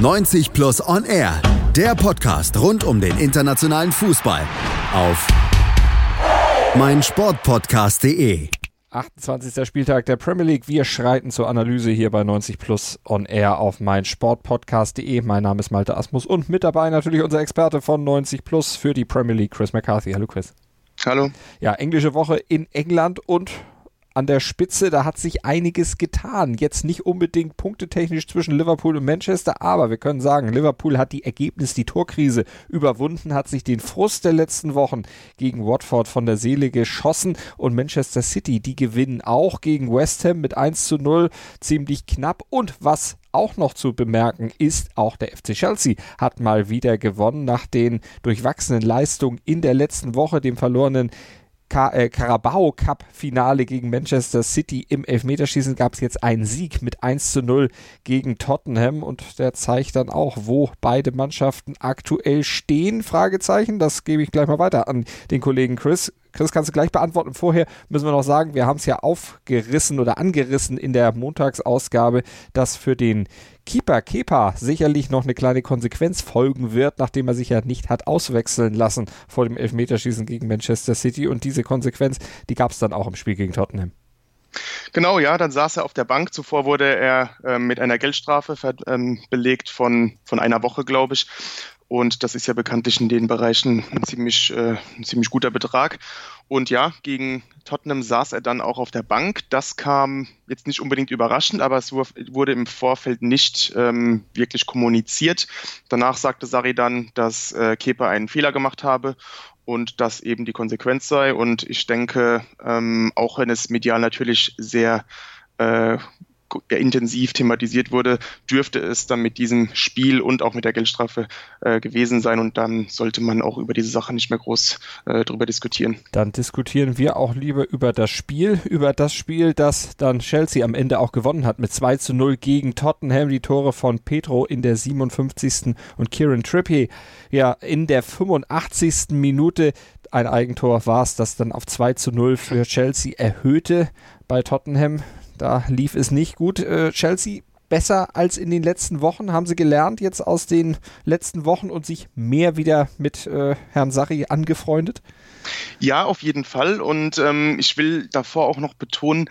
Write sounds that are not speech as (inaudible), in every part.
90 Plus On Air, der Podcast rund um den internationalen Fußball auf meinsportpodcast.de. 28. Spieltag der Premier League. Wir schreiten zur Analyse hier bei 90 Plus On Air auf meinsportpodcast.de. Mein Name ist Malte Asmus und mit dabei natürlich unser Experte von 90 Plus für die Premier League, Chris McCarthy. Hallo Chris. Hallo. Ja, englische Woche in England und an der Spitze, da hat sich einiges getan. Jetzt nicht unbedingt punktetechnisch zwischen Liverpool und Manchester, aber wir können sagen, Liverpool hat die Ergebnis, die Torkrise überwunden, hat sich den Frust der letzten Wochen gegen Watford von der Seele geschossen und Manchester City, die gewinnen auch gegen West Ham mit 1 zu 0, ziemlich knapp. Und was auch noch zu bemerken ist, auch der FC Chelsea hat mal wieder gewonnen nach den durchwachsenen Leistungen in der letzten Woche, dem verlorenen äh, Carabao Cup Finale gegen Manchester City im Elfmeterschießen gab es jetzt einen Sieg mit 1 zu 0 gegen Tottenham und der zeigt dann auch, wo beide Mannschaften aktuell stehen. Fragezeichen, das gebe ich gleich mal weiter an den Kollegen Chris. Chris, kannst du gleich beantworten. Vorher müssen wir noch sagen, wir haben es ja aufgerissen oder angerissen in der Montagsausgabe, dass für den Keeper Kepa sicherlich noch eine kleine Konsequenz folgen wird, nachdem er sich ja nicht hat auswechseln lassen vor dem Elfmeterschießen gegen Manchester City. Und diese Konsequenz, die gab es dann auch im Spiel gegen Tottenham. Genau, ja, dann saß er auf der Bank. Zuvor wurde er äh, mit einer Geldstrafe ähm, belegt von, von einer Woche, glaube ich. Und das ist ja bekanntlich in den Bereichen ein ziemlich, äh, ein ziemlich guter Betrag. Und ja, gegen Tottenham saß er dann auch auf der Bank. Das kam jetzt nicht unbedingt überraschend, aber es wurde im Vorfeld nicht ähm, wirklich kommuniziert. Danach sagte Sari dann, dass äh, Kepa einen Fehler gemacht habe und das eben die Konsequenz sei. Und ich denke, ähm, auch wenn es medial natürlich sehr äh, intensiv thematisiert wurde, dürfte es dann mit diesem Spiel und auch mit der Geldstrafe äh, gewesen sein und dann sollte man auch über diese Sache nicht mehr groß äh, drüber diskutieren. Dann diskutieren wir auch lieber über das Spiel, über das Spiel, das dann Chelsea am Ende auch gewonnen hat mit 2 zu 0 gegen Tottenham, die Tore von Petro in der 57. und Kieran Trippier ja in der 85. Minute ein Eigentor war es, das dann auf 2 zu 0 für Chelsea erhöhte bei Tottenham. Da lief es nicht gut. Äh, Chelsea besser als in den letzten Wochen? Haben Sie gelernt jetzt aus den letzten Wochen und sich mehr wieder mit äh, Herrn Sarri angefreundet? Ja, auf jeden Fall. Und ähm, ich will davor auch noch betonen,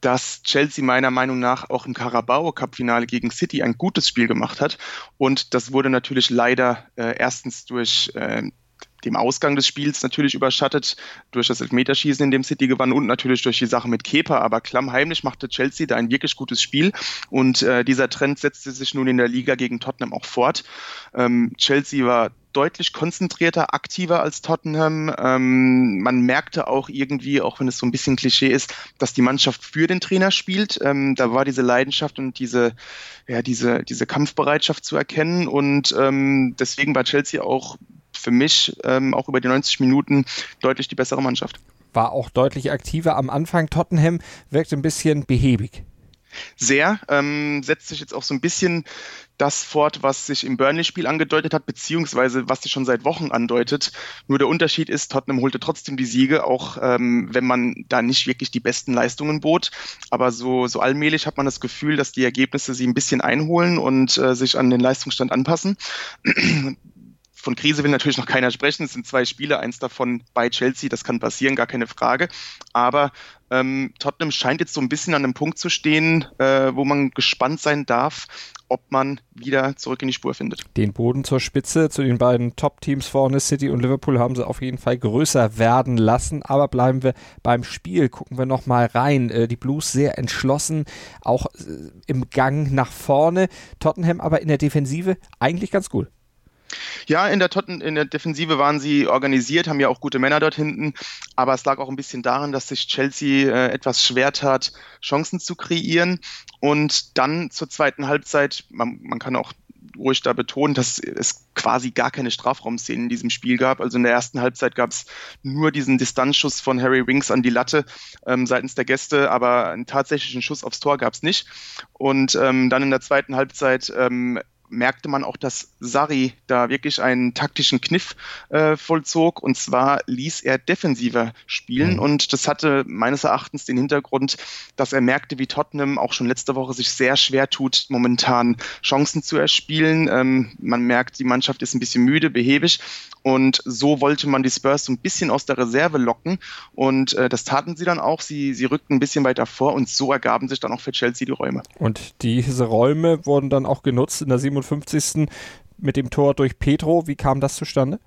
dass Chelsea meiner Meinung nach auch im Carabao Cup Finale gegen City ein gutes Spiel gemacht hat. Und das wurde natürlich leider äh, erstens durch äh, dem Ausgang des Spiels natürlich überschattet durch das Elfmeterschießen, in dem City gewann und natürlich durch die Sache mit Kepa. Aber klammheimlich machte Chelsea da ein wirklich gutes Spiel und äh, dieser Trend setzte sich nun in der Liga gegen Tottenham auch fort. Ähm, Chelsea war deutlich konzentrierter, aktiver als Tottenham. Ähm, man merkte auch irgendwie, auch wenn es so ein bisschen Klischee ist, dass die Mannschaft für den Trainer spielt. Ähm, da war diese Leidenschaft und diese, ja, diese, diese Kampfbereitschaft zu erkennen. Und ähm, deswegen war Chelsea auch für mich ähm, auch über die 90 Minuten deutlich die bessere Mannschaft. War auch deutlich aktiver am Anfang. Tottenham wirkt ein bisschen behäbig. Sehr, ähm, setzt sich jetzt auch so ein bisschen das fort, was sich im Burnley-Spiel angedeutet hat, beziehungsweise was sich schon seit Wochen andeutet. Nur der Unterschied ist, Tottenham holte trotzdem die Siege, auch ähm, wenn man da nicht wirklich die besten Leistungen bot. Aber so, so allmählich hat man das Gefühl, dass die Ergebnisse sie ein bisschen einholen und äh, sich an den Leistungsstand anpassen (clears throat) von Krise will natürlich noch keiner sprechen. Es sind zwei Spiele, eins davon bei Chelsea, das kann passieren, gar keine Frage. Aber ähm, Tottenham scheint jetzt so ein bisschen an einem Punkt zu stehen, äh, wo man gespannt sein darf, ob man wieder zurück in die Spur findet. Den Boden zur Spitze zu den beiden Top-Teams vorne, City und Liverpool, haben sie auf jeden Fall größer werden lassen. Aber bleiben wir beim Spiel, gucken wir nochmal rein. Äh, die Blues sehr entschlossen, auch äh, im Gang nach vorne. Tottenham aber in der Defensive eigentlich ganz gut. Ja, in der, Totten, in der Defensive waren sie organisiert, haben ja auch gute Männer dort hinten, aber es lag auch ein bisschen daran, dass sich Chelsea äh, etwas schwer tat, Chancen zu kreieren. Und dann zur zweiten Halbzeit, man, man kann auch ruhig da betonen, dass es quasi gar keine Strafraumszenen in diesem Spiel gab. Also in der ersten Halbzeit gab es nur diesen Distanzschuss von Harry Winks an die Latte ähm, seitens der Gäste, aber einen tatsächlichen Schuss aufs Tor gab es nicht. Und ähm, dann in der zweiten Halbzeit ähm, merkte man auch, dass Sari da wirklich einen taktischen Kniff äh, vollzog. Und zwar ließ er defensiver spielen. Mhm. Und das hatte meines Erachtens den Hintergrund, dass er merkte, wie Tottenham auch schon letzte Woche sich sehr schwer tut, momentan Chancen zu erspielen. Ähm, man merkt, die Mannschaft ist ein bisschen müde, behäbig. Und so wollte man die Spurs so ein bisschen aus der Reserve locken. Und äh, das taten sie dann auch. Sie, sie rückten ein bisschen weiter vor und so ergaben sich dann auch für Chelsea die Räume. Und diese Räume wurden dann auch genutzt in der 57. mit dem Tor durch Petro. Wie kam das zustande?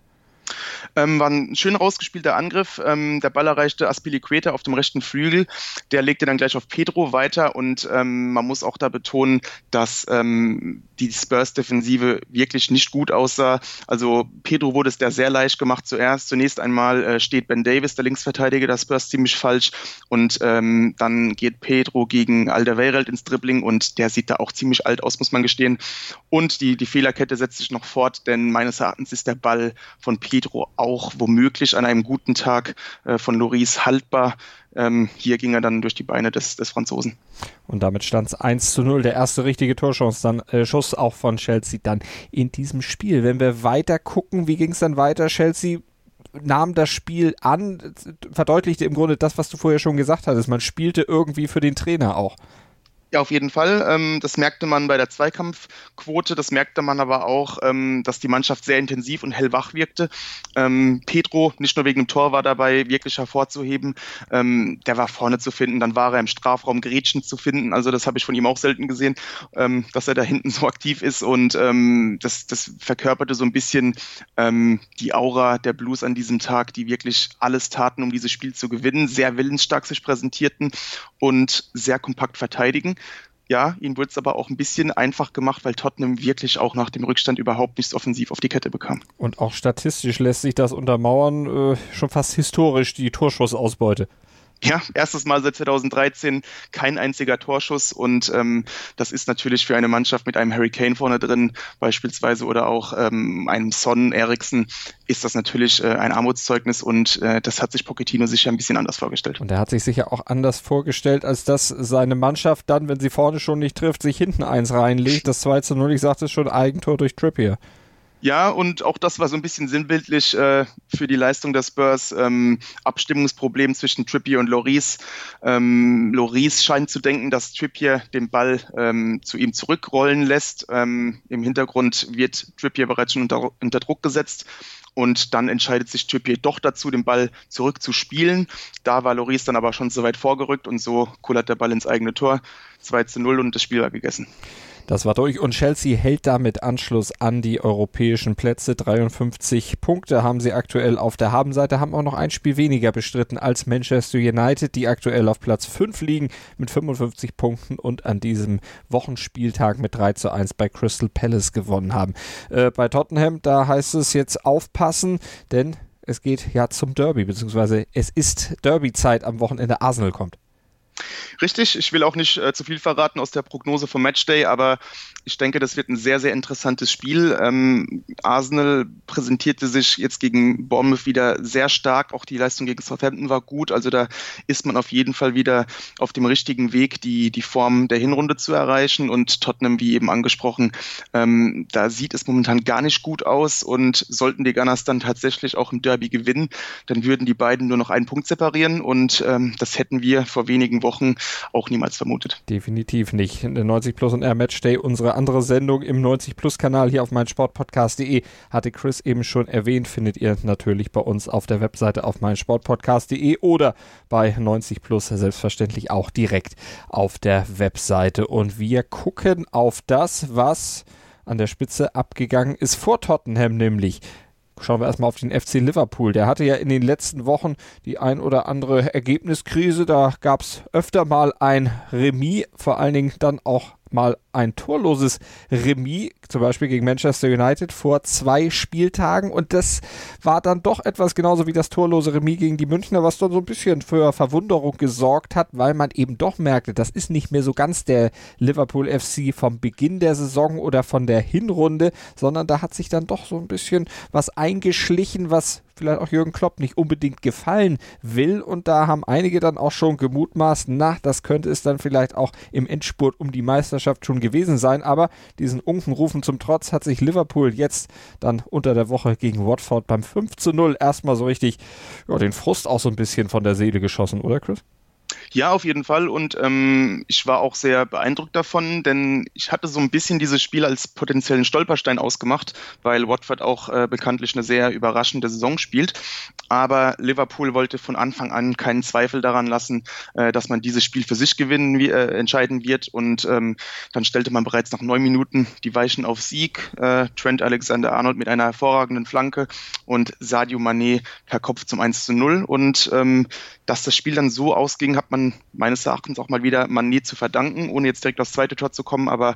Ähm, war ein schön rausgespielter Angriff. Ähm, der Ball erreichte Aspilicueta auf dem rechten Flügel. Der legte dann gleich auf Pedro weiter und ähm, man muss auch da betonen, dass ähm, die Spurs-Defensive wirklich nicht gut aussah. Also Pedro wurde es da sehr leicht gemacht zuerst. Zunächst einmal äh, steht Ben Davis, der Linksverteidiger der Spurs, ziemlich falsch und ähm, dann geht Pedro gegen Alderweireld ins Dribbling und der sieht da auch ziemlich alt aus, muss man gestehen. Und die, die Fehlerkette setzt sich noch fort, denn meines Erachtens ist der Ball von Pedro auch womöglich an einem guten Tag äh, von Loris haltbar. Ähm, hier ging er dann durch die Beine des, des Franzosen. Und damit stand es 1 zu 0. Der erste richtige Torchance, dann äh, Schuss auch von Chelsea dann in diesem Spiel. Wenn wir weiter gucken, wie ging es dann weiter? Chelsea nahm das Spiel an, verdeutlichte im Grunde das, was du vorher schon gesagt hattest. Man spielte irgendwie für den Trainer auch. Ja, auf jeden Fall. Ähm, das merkte man bei der Zweikampfquote. Das merkte man aber auch, ähm, dass die Mannschaft sehr intensiv und hellwach wirkte. Ähm, Pedro, nicht nur wegen dem Tor, war dabei wirklich hervorzuheben. Der war vorne zu finden. Dann war er im Strafraum Gretchen zu finden. Also das habe ich von ihm auch selten gesehen, dass er da hinten (laughs) so aktiv ist. Und das, das verkörperte so ein bisschen die Aura der Blues an diesem Tag, die wirklich alles taten, um dieses Spiel zu gewinnen. Sehr willensstark sich präsentierten und sehr kompakt verteidigen. Ja, ihnen wurde es aber auch ein bisschen einfach gemacht, weil Tottenham wirklich auch nach dem Rückstand überhaupt nichts offensiv auf die Kette bekam. Und auch statistisch lässt sich das untermauern, äh, schon fast historisch, die Torschussausbeute. Ja, erstes Mal seit 2013 kein einziger Torschuss und ähm, das ist natürlich für eine Mannschaft mit einem Harry Kane vorne drin beispielsweise oder auch ähm, einem Son Eriksen ist das natürlich äh, ein Armutszeugnis und äh, das hat sich Pochettino sicher ein bisschen anders vorgestellt. Und er hat sich sicher auch anders vorgestellt, als dass seine Mannschaft dann, wenn sie vorne schon nicht trifft, sich hinten eins reinlegt. Das 2 zu 0, ich sagte es schon, Eigentor durch Trippier. Ja, und auch das war so ein bisschen sinnbildlich äh, für die Leistung der Spurs. Ähm, Abstimmungsproblem zwischen Trippier und Loris. Ähm, Loris scheint zu denken, dass Trippier den Ball ähm, zu ihm zurückrollen lässt. Ähm, Im Hintergrund wird Trippier bereits schon unter, unter Druck gesetzt. Und dann entscheidet sich Trippier doch dazu, den Ball zurückzuspielen. Da war Loris dann aber schon so weit vorgerückt und so kullert der Ball ins eigene Tor. 2 zu 0 und das Spiel war gegessen. Das war durch und Chelsea hält damit Anschluss an die europäischen Plätze. 53 Punkte haben sie aktuell auf der Habenseite, haben auch noch ein Spiel weniger bestritten als Manchester United, die aktuell auf Platz 5 liegen mit 55 Punkten und an diesem Wochenspieltag mit 3 zu 1 bei Crystal Palace gewonnen haben. Äh, bei Tottenham, da heißt es jetzt aufpassen, denn es geht ja zum Derby, beziehungsweise es ist Derby-Zeit am Wochenende. Arsenal kommt. Richtig, ich will auch nicht äh, zu viel verraten aus der Prognose vom Matchday, aber ich denke, das wird ein sehr, sehr interessantes Spiel. Ähm, Arsenal präsentierte sich jetzt gegen Bournemouth wieder sehr stark. Auch die Leistung gegen Southampton war gut. Also da ist man auf jeden Fall wieder auf dem richtigen Weg, die, die Form der Hinrunde zu erreichen. Und Tottenham, wie eben angesprochen, ähm, da sieht es momentan gar nicht gut aus. Und sollten die Gunners dann tatsächlich auch im Derby gewinnen, dann würden die beiden nur noch einen Punkt separieren. Und ähm, das hätten wir vor wenigen Wochen auch niemals vermutet. Definitiv nicht. 90 Plus und Air Matchday, unsere andere Sendung im 90 Plus Kanal hier auf meinsportpodcast.de, hatte Chris eben schon erwähnt, findet ihr natürlich bei uns auf der Webseite auf meinsportpodcast.de oder bei 90 Plus selbstverständlich auch direkt auf der Webseite. Und wir gucken auf das, was an der Spitze abgegangen ist vor Tottenham, nämlich Schauen wir erstmal auf den FC Liverpool. Der hatte ja in den letzten Wochen die ein oder andere Ergebniskrise. Da gab es öfter mal ein Remis, vor allen Dingen dann auch mal ein torloses Remis, zum Beispiel gegen Manchester United vor zwei Spieltagen. Und das war dann doch etwas genauso wie das torlose Remis gegen die Münchner, was dann so ein bisschen für Verwunderung gesorgt hat, weil man eben doch merkte, das ist nicht mehr so ganz der Liverpool FC vom Beginn der Saison oder von der Hinrunde, sondern da hat sich dann doch so ein bisschen was eingeschlichen, was vielleicht auch Jürgen Klopp nicht unbedingt gefallen will. Und da haben einige dann auch schon gemutmaßt, na, das könnte es dann vielleicht auch im Endspurt um die Meisterschaft schon gewesen sein. Aber diesen Unkenrufen zum Trotz hat sich Liverpool jetzt dann unter der Woche gegen Watford beim 5 zu 0 erstmal so richtig ja, den Frust auch so ein bisschen von der Seele geschossen, oder Chris? Ja, auf jeden Fall. Und ähm, ich war auch sehr beeindruckt davon, denn ich hatte so ein bisschen dieses Spiel als potenziellen Stolperstein ausgemacht, weil Watford auch äh, bekanntlich eine sehr überraschende Saison spielt. Aber Liverpool wollte von Anfang an keinen Zweifel daran lassen, äh, dass man dieses Spiel für sich gewinnen, äh, entscheiden wird. Und ähm, dann stellte man bereits nach neun Minuten die Weichen auf Sieg. Äh, Trent Alexander-Arnold mit einer hervorragenden Flanke und Sadio Mané per Kopf zum 1 zu 0. Und ähm, dass das Spiel dann so ausging, hat man meines Erachtens auch mal wieder Mané zu verdanken, ohne jetzt direkt aufs zweite Tor zu kommen, aber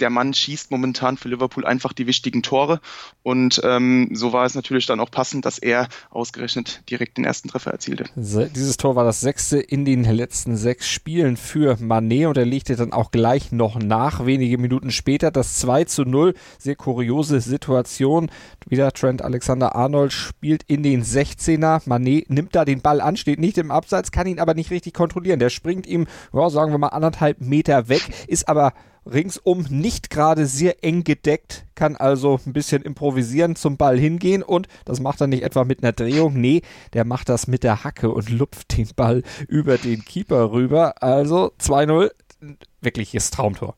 der Mann schießt momentan für Liverpool einfach die wichtigen Tore. Und ähm, so war es natürlich dann auch passend, dass er ausgerechnet direkt den ersten Treffer erzielte. Dieses Tor war das sechste in den letzten sechs Spielen für Manet und er legte dann auch gleich noch nach, wenige Minuten später, das 2 zu 0. Sehr kuriose Situation. Wieder Trent Alexander-Arnold spielt in den 16er. Manet nimmt da den Ball an, steht nicht im Abseits, kann ihn aber nicht richtig kontrollieren. Der springt ihm, ja, sagen wir mal, anderthalb Meter weg, ist aber ringsum nicht gerade sehr eng gedeckt, kann also ein bisschen improvisieren, zum Ball hingehen und das macht er nicht etwa mit einer Drehung, nee, der macht das mit der Hacke und lupft den Ball über den Keeper rüber. Also 2-0, wirkliches Traumtor.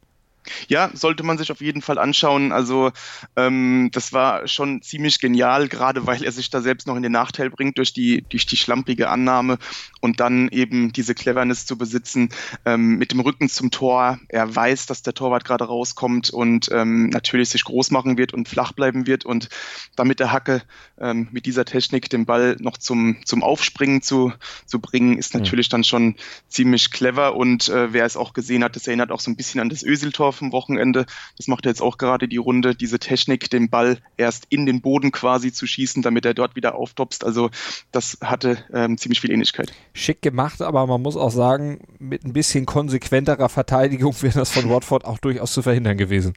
Ja, sollte man sich auf jeden Fall anschauen. Also ähm, das war schon ziemlich genial, gerade weil er sich da selbst noch in den Nachteil bringt durch die, durch die schlampige Annahme und dann eben diese Cleverness zu besitzen ähm, mit dem Rücken zum Tor. Er weiß, dass der Torwart gerade rauskommt und ähm, natürlich sich groß machen wird und flach bleiben wird und damit der Hacke ähm, mit dieser Technik den Ball noch zum, zum Aufspringen zu, zu bringen, ist natürlich mhm. dann schon ziemlich clever und äh, wer es auch gesehen hat, das erinnert auch so ein bisschen an das Öseltor vom Wochenende. Das macht er jetzt auch gerade die Runde, diese Technik, den Ball erst in den Boden quasi zu schießen, damit er dort wieder auftopst. Also das hatte ähm, ziemlich viel Ähnlichkeit. Schick gemacht, aber man muss auch sagen, mit ein bisschen konsequenterer Verteidigung (laughs) wäre das von Watford auch durchaus zu verhindern gewesen.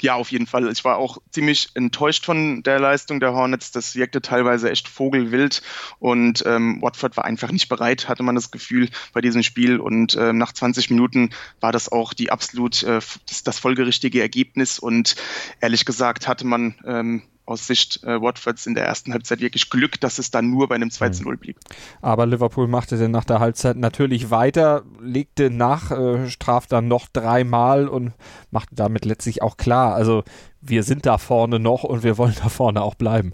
Ja, auf jeden Fall. Ich war auch ziemlich enttäuscht von der Leistung der Hornets. Das wirkte teilweise echt vogelwild und ähm, Watford war einfach nicht bereit, hatte man das Gefühl bei diesem Spiel. Und ähm, nach 20 Minuten war das auch die absolut äh, das, das folgerichtige Ergebnis. Und ehrlich gesagt hatte man ähm, aus Sicht äh, Watfords in der ersten Halbzeit wirklich Glück, dass es dann nur bei einem 2 zu 0 blieb. Aber Liverpool machte dann nach der Halbzeit natürlich weiter, legte nach, äh, straf dann noch dreimal und machte damit letztlich auch klar, also wir sind da vorne noch und wir wollen da vorne auch bleiben.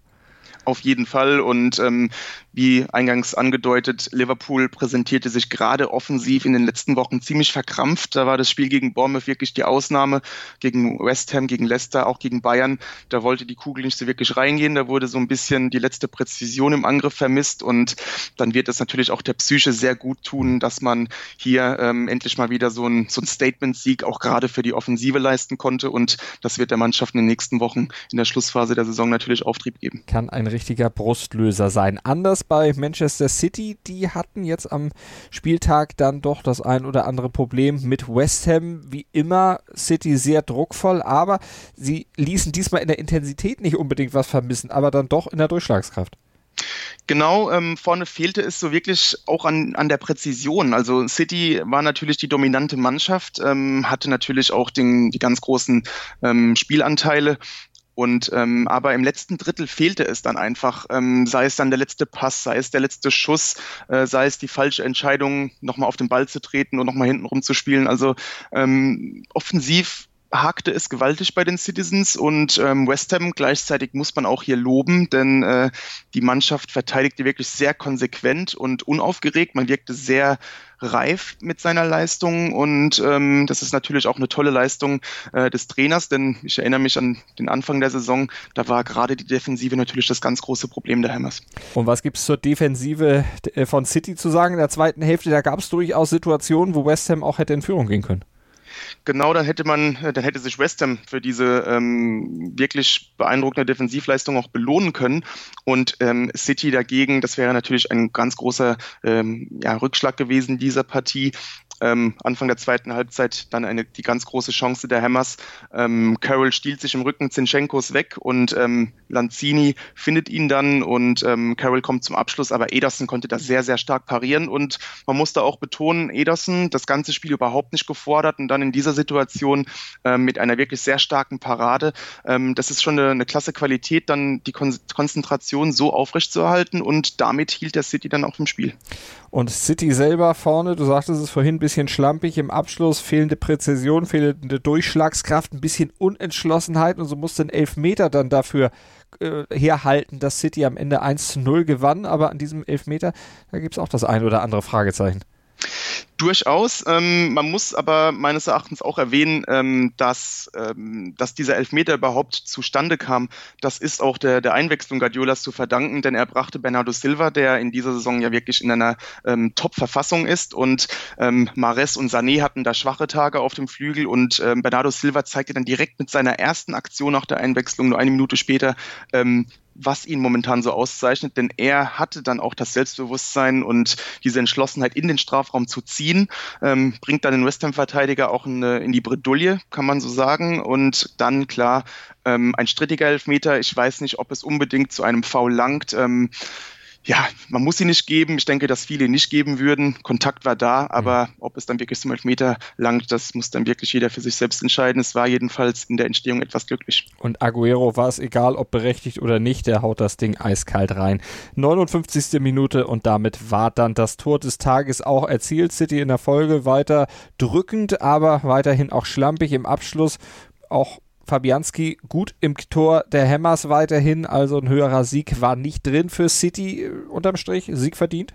Auf jeden Fall. Und ähm, wie eingangs angedeutet, Liverpool präsentierte sich gerade offensiv in den letzten Wochen ziemlich verkrampft. Da war das Spiel gegen Bournemouth wirklich die Ausnahme, gegen West Ham, gegen Leicester, auch gegen Bayern. Da wollte die Kugel nicht so wirklich reingehen. Da wurde so ein bisschen die letzte Präzision im Angriff vermisst. Und dann wird es natürlich auch der Psyche sehr gut tun, dass man hier ähm, endlich mal wieder so ein, so ein Statement-Sieg auch gerade für die Offensive leisten konnte. Und das wird der Mannschaft in den nächsten Wochen in der Schlussphase der Saison natürlich Auftrieb geben. Kann ein richtiger Brustlöser sein. Anders bei Manchester City, die hatten jetzt am Spieltag dann doch das ein oder andere Problem mit West Ham. Wie immer City sehr druckvoll, aber sie ließen diesmal in der Intensität nicht unbedingt was vermissen, aber dann doch in der Durchschlagskraft. Genau, ähm, vorne fehlte es so wirklich auch an, an der Präzision. Also City war natürlich die dominante Mannschaft, ähm, hatte natürlich auch den, die ganz großen ähm, Spielanteile und ähm, aber im letzten Drittel fehlte es dann einfach, ähm, sei es dann der letzte Pass, sei es der letzte Schuss, äh, sei es die falsche Entscheidung, nochmal auf den Ball zu treten und nochmal hinten rumzuspielen. Also ähm, offensiv hakte es gewaltig bei den Citizens und ähm, West Ham gleichzeitig muss man auch hier loben, denn äh, die Mannschaft verteidigte wirklich sehr konsequent und unaufgeregt. Man wirkte sehr reif mit seiner Leistung und ähm, das ist natürlich auch eine tolle Leistung äh, des Trainers, denn ich erinnere mich an den Anfang der Saison, da war gerade die Defensive natürlich das ganz große Problem der Hammers. Und was gibt es zur Defensive äh, von City zu sagen? In der zweiten Hälfte, da gab es durchaus Situationen, wo West Ham auch hätte in Führung gehen können. Genau, dann hätte man, dann hätte sich West Ham für diese ähm, wirklich beeindruckende Defensivleistung auch belohnen können. Und ähm, City dagegen, das wäre natürlich ein ganz großer ähm, ja, Rückschlag gewesen dieser Partie. Ähm, Anfang der zweiten Halbzeit dann eine, die ganz große Chance der Hammers. Ähm, Carroll stiehlt sich im Rücken Zinchenkos weg und ähm, Lanzini findet ihn dann und ähm, Carroll kommt zum Abschluss, aber Ederson konnte das sehr, sehr stark parieren und man musste auch betonen, Ederson das ganze Spiel überhaupt nicht gefordert und dann in dieser Situation ähm, mit einer wirklich sehr starken Parade. Ähm, das ist schon eine, eine klasse Qualität, dann die Kon Konzentration so aufrechtzuerhalten und damit hielt der City dann auch im Spiel. Und City selber vorne, du sagtest es vorhin, bisschen schlampig im Abschluss, fehlende Präzision, fehlende Durchschlagskraft, ein bisschen Unentschlossenheit und so musste ein Elfmeter dann dafür äh, herhalten, dass City am Ende 1 zu 0 gewann. Aber an diesem Elfmeter, da gibt es auch das ein oder andere Fragezeichen. Durchaus. Ähm, man muss aber meines Erachtens auch erwähnen, ähm, dass, ähm, dass dieser Elfmeter überhaupt zustande kam. Das ist auch der, der Einwechslung Guardiolas zu verdanken, denn er brachte Bernardo Silva, der in dieser Saison ja wirklich in einer ähm, Top-Verfassung ist und ähm, Mares und Sané hatten da schwache Tage auf dem Flügel und ähm, Bernardo Silva zeigte dann direkt mit seiner ersten Aktion nach der Einwechslung, nur eine Minute später, ähm, was ihn momentan so auszeichnet, denn er hatte dann auch das Selbstbewusstsein und diese Entschlossenheit in den Strafraum zu ziehen, ähm, bringt dann den West Ham-Verteidiger auch in, in, die Bredouille, kann man so sagen. Und dann, klar, ähm, ein strittiger Elfmeter. Ich weiß nicht, ob es unbedingt zu einem Foul langt. Ähm, ja, man muss sie nicht geben. Ich denke, dass viele nicht geben würden. Kontakt war da, aber mhm. ob es dann wirklich zum Elfmeter langt, das muss dann wirklich jeder für sich selbst entscheiden. Es war jedenfalls in der Entstehung etwas glücklich. Und Aguero war es egal, ob berechtigt oder nicht, der haut das Ding eiskalt rein. 59. Minute und damit war dann das Tor des Tages auch erzielt. City in der Folge weiter drückend, aber weiterhin auch schlampig im Abschluss. Auch Fabianski gut im Tor der Hammers weiterhin, also ein höherer Sieg war nicht drin für City äh, unterm Strich. Sieg verdient?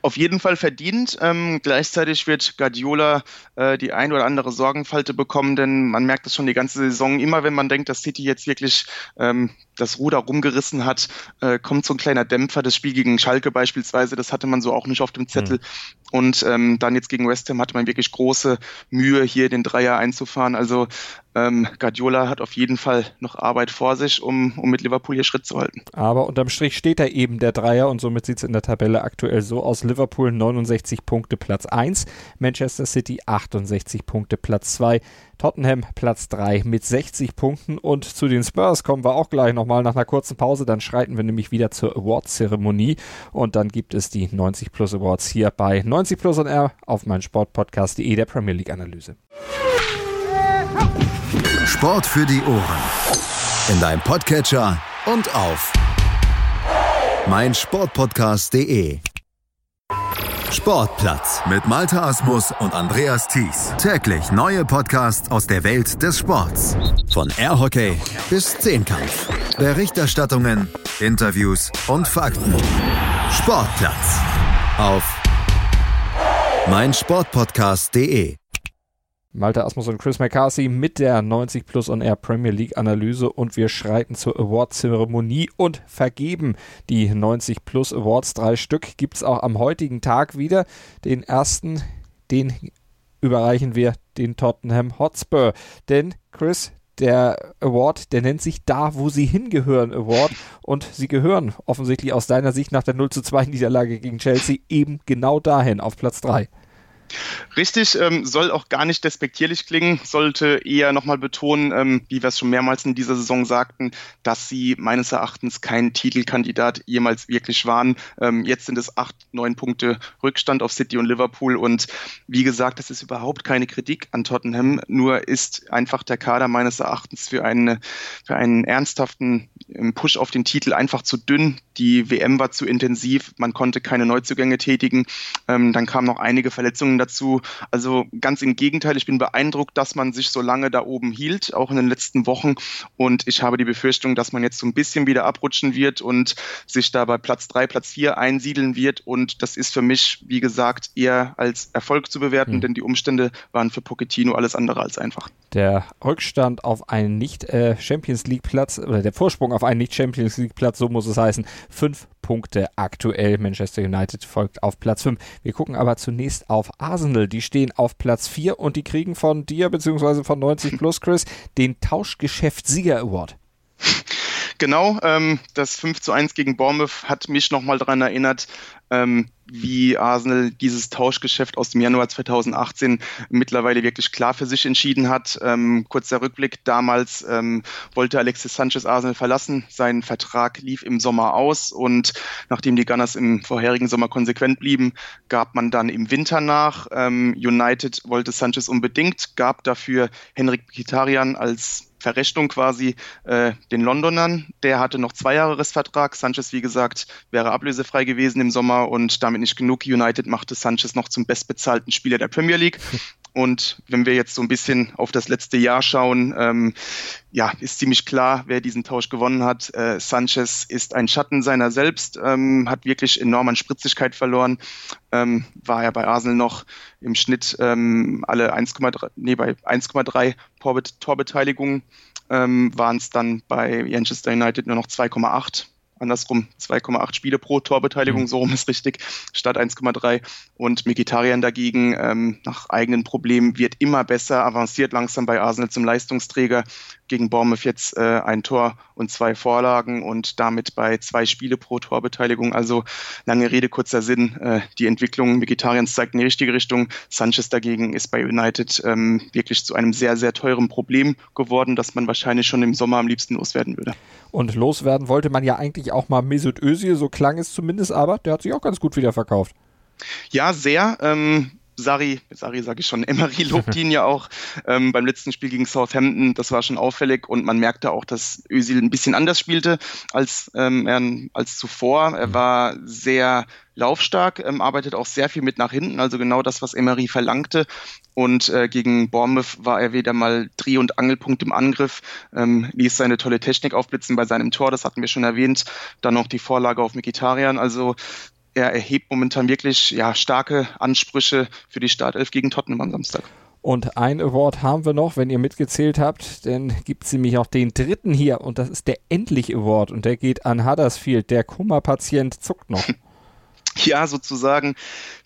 Auf jeden Fall verdient. Ähm, gleichzeitig wird Guardiola äh, die ein oder andere Sorgenfalte bekommen, denn man merkt es schon die ganze Saison. Immer wenn man denkt, dass City jetzt wirklich ähm, das Ruder rumgerissen hat, äh, kommt so ein kleiner Dämpfer. Das Spiel gegen Schalke beispielsweise, das hatte man so auch nicht auf dem Zettel. Mhm. Und ähm, dann jetzt gegen West Ham hatte man wirklich große Mühe, hier den Dreier einzufahren. Also ähm, Guardiola hat auf jeden Fall noch Arbeit vor sich, um, um mit Liverpool hier Schritt zu halten. Aber unterm Strich steht da eben der Dreier und somit sieht es in der Tabelle aktuell so aus. Liverpool 69 Punkte Platz 1, Manchester City 68 Punkte Platz 2, Tottenham Platz 3 mit 60 Punkten und zu den Spurs kommen wir auch gleich nochmal nach einer kurzen Pause. Dann schreiten wir nämlich wieder zur Award-Zeremonie und dann gibt es die 90 Plus Awards hier bei 90 Plus on Air auf mein Sportpodcast.de der Premier League Analyse. Sport für die Ohren. In deinem Podcatcher und auf mein Sportpodcast.de. Sportplatz mit Malta Asmus und Andreas Thies. Täglich neue Podcasts aus der Welt des Sports. Von Airhockey bis Zehnkampf. Berichterstattungen, Interviews und Fakten. Sportplatz auf meinsportpodcast.de. Malte Asmus und Chris McCarthy mit der 90 Plus on Air Premier League Analyse und wir schreiten zur Award-Zeremonie und vergeben die 90 Plus Awards. Drei Stück gibt es auch am heutigen Tag wieder. Den ersten, den überreichen wir den Tottenham Hotspur. Denn Chris, der Award, der nennt sich Da, wo sie hingehören Award. Und sie gehören offensichtlich aus deiner Sicht nach der 0 zu 2 Niederlage gegen Chelsea eben genau dahin, auf Platz 3. Richtig, ähm, soll auch gar nicht despektierlich klingen, sollte eher nochmal betonen, ähm, wie wir es schon mehrmals in dieser Saison sagten, dass sie meines Erachtens kein Titelkandidat jemals wirklich waren. Ähm, jetzt sind es acht, neun Punkte Rückstand auf City und Liverpool und wie gesagt, das ist überhaupt keine Kritik an Tottenham, nur ist einfach der Kader meines Erachtens für, eine, für einen ernsthaften ähm, Push auf den Titel einfach zu dünn. Die WM war zu intensiv, man konnte keine Neuzugänge tätigen, ähm, dann kamen noch einige Verletzungen dazu. Also ganz im Gegenteil, ich bin beeindruckt, dass man sich so lange da oben hielt, auch in den letzten Wochen. Und ich habe die Befürchtung, dass man jetzt so ein bisschen wieder abrutschen wird und sich da bei Platz drei, Platz vier einsiedeln wird. Und das ist für mich, wie gesagt, eher als Erfolg zu bewerten, mhm. denn die Umstände waren für Pochettino alles andere als einfach. Der Rückstand auf einen Nicht-Champions äh, League-Platz oder der Vorsprung auf einen Nicht-Champions League-Platz, so muss es heißen, fünf Punkte aktuell. Manchester United folgt auf Platz 5. Wir gucken aber zunächst auf Arsenal. Die stehen auf Platz 4 und die kriegen von dir bzw. von 90 Plus Chris den Tauschgeschäft Sieger Award. (laughs) Genau, ähm, das 5 zu 1 gegen Bournemouth hat mich nochmal daran erinnert, ähm, wie Arsenal dieses Tauschgeschäft aus dem Januar 2018 mittlerweile wirklich klar für sich entschieden hat. Ähm, kurzer Rückblick, damals ähm, wollte Alexis Sanchez Arsenal verlassen. Sein Vertrag lief im Sommer aus und nachdem die Gunners im vorherigen Sommer konsequent blieben, gab man dann im Winter nach. Ähm, United wollte Sanchez unbedingt, gab dafür Henrik Mkhitaryan als Verrechnung quasi äh, den Londonern. Der hatte noch zwei Jahresvertrag. Sanchez, wie gesagt, wäre ablösefrei gewesen im Sommer und damit nicht genug. United machte Sanchez noch zum bestbezahlten Spieler der Premier League. Und wenn wir jetzt so ein bisschen auf das letzte Jahr schauen, ähm, ja, ist ziemlich klar, wer diesen Tausch gewonnen hat. Äh, Sanchez ist ein Schatten seiner selbst, ähm, hat wirklich enorm an Spritzigkeit verloren. Ähm, war ja bei Arsenal noch im Schnitt ähm, alle 1,3, nee, bei 1,3 Torbet Torbeteiligungen ähm, waren es dann bei Manchester United nur noch 2,8 andersrum 2,8 Spiele pro Torbeteiligung, mhm. so rum ist richtig, statt 1,3. Und Mkhitaryan dagegen, ähm, nach eigenen Problemen, wird immer besser, avanciert langsam bei Arsenal zum Leistungsträger, gegen Bournemouth jetzt äh, ein Tor und zwei Vorlagen und damit bei zwei Spiele pro Torbeteiligung. Also lange Rede, kurzer Sinn. Äh, die Entwicklung Vegetarians zeigt in die richtige Richtung. Sanchez dagegen ist bei United ähm, wirklich zu einem sehr, sehr teuren Problem geworden, das man wahrscheinlich schon im Sommer am liebsten loswerden würde. Und loswerden wollte man ja eigentlich auch mal Mesut Özil, so klang es zumindest, aber der hat sich auch ganz gut wieder verkauft. Ja, sehr. Ähm, Sari, Sari sage ich schon, (laughs) Emery lobt ihn ja auch ähm, beim letzten Spiel gegen Southampton. Das war schon auffällig und man merkte auch, dass Özil ein bisschen anders spielte als, ähm, als zuvor. Er mhm. war sehr laufstark, ähm, arbeitet auch sehr viel mit nach hinten, also genau das, was Emery verlangte. Und äh, gegen Bournemouth war er wieder mal Dreh- und Angelpunkt im Angriff, ähm, ließ seine tolle Technik aufblitzen bei seinem Tor, das hatten wir schon erwähnt. Dann noch die Vorlage auf Mikitarian. Also er erhebt momentan wirklich ja, starke Ansprüche für die Startelf gegen Tottenham am Samstag. Und ein Award haben wir noch, wenn ihr mitgezählt habt, dann gibt es nämlich auch den dritten hier und das ist der Endlich Award und der geht an Huddersfield. Der Kummerpatient zuckt noch. (laughs) ja, sozusagen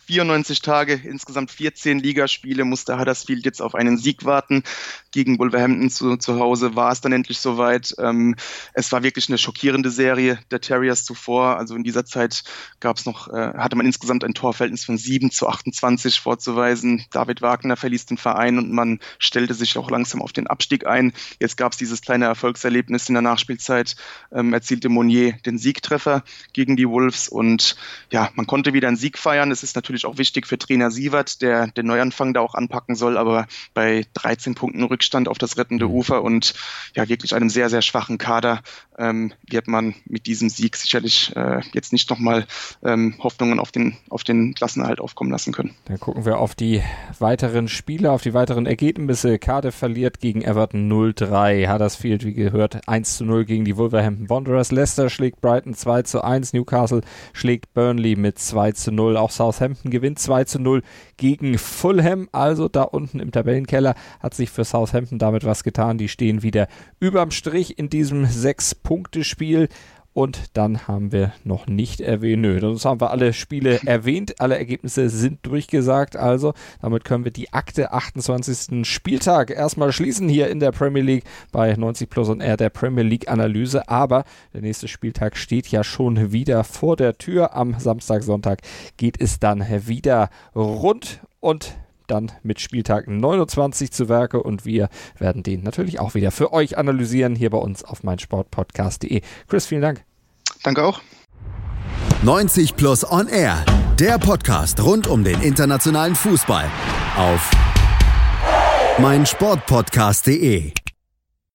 94 Tage, insgesamt 14 Ligaspiele, musste Huddersfield jetzt auf einen Sieg warten. Gegen Wolverhampton zu, zu Hause war es dann endlich soweit. Ähm, es war wirklich eine schockierende Serie der Terriers zuvor. Also in dieser Zeit gab es noch, äh, hatte man insgesamt ein Torverhältnis von 7 zu 28 vorzuweisen. David Wagner verließ den Verein und man stellte sich auch langsam auf den Abstieg ein. Jetzt gab es dieses kleine Erfolgserlebnis in der Nachspielzeit, ähm, erzielte Monier den Siegtreffer gegen die Wolves und ja, man konnte wieder einen Sieg feiern. Es ist natürlich auch wichtig für Trainer Sievert, der den Neuanfang da auch anpacken soll, aber bei 13 Punkten Rückstand auf das rettende mhm. Ufer und ja wirklich einem sehr, sehr schwachen Kader ähm, wird man mit diesem Sieg sicherlich äh, jetzt nicht nochmal ähm, Hoffnungen auf den, auf den Klassenerhalt aufkommen lassen können. Dann gucken wir auf die weiteren Spiele, auf die weiteren Ergebnisse. Cardiff verliert gegen Everton 0-3. Huddersfield, wie gehört, 1 0 gegen die Wolverhampton Wanderers. Leicester schlägt Brighton 2 1. Newcastle schlägt Burnley mit 2 0. Auch Southampton gewinnt 2 0 gegen Fulham. Also da unten im Tabellenkeller hat sich für Southampton damit was getan. Die stehen wieder überm Strich in diesem 6-Punkte-Spiel. Und dann haben wir noch nicht erwähnt, nö, sonst haben wir alle Spiele (clears throat) erwähnt, alle Ergebnisse sind durchgesagt, also damit können wir die Akte 28. Spieltag erstmal schließen hier in der Premier League bei 90 Plus und R der Premier League Analyse, aber der nächste Spieltag steht ja schon wieder vor der Tür. Am Samstag, Sonntag geht es dann wieder rund und dann mit Spieltag 29 zu Werke und wir werden den natürlich auch wieder für euch analysieren hier bei uns auf meinsportpodcast.de. Chris, vielen Dank. Danke auch. 90 Plus On Air, der Podcast rund um den internationalen Fußball auf meinsportpodcast.de.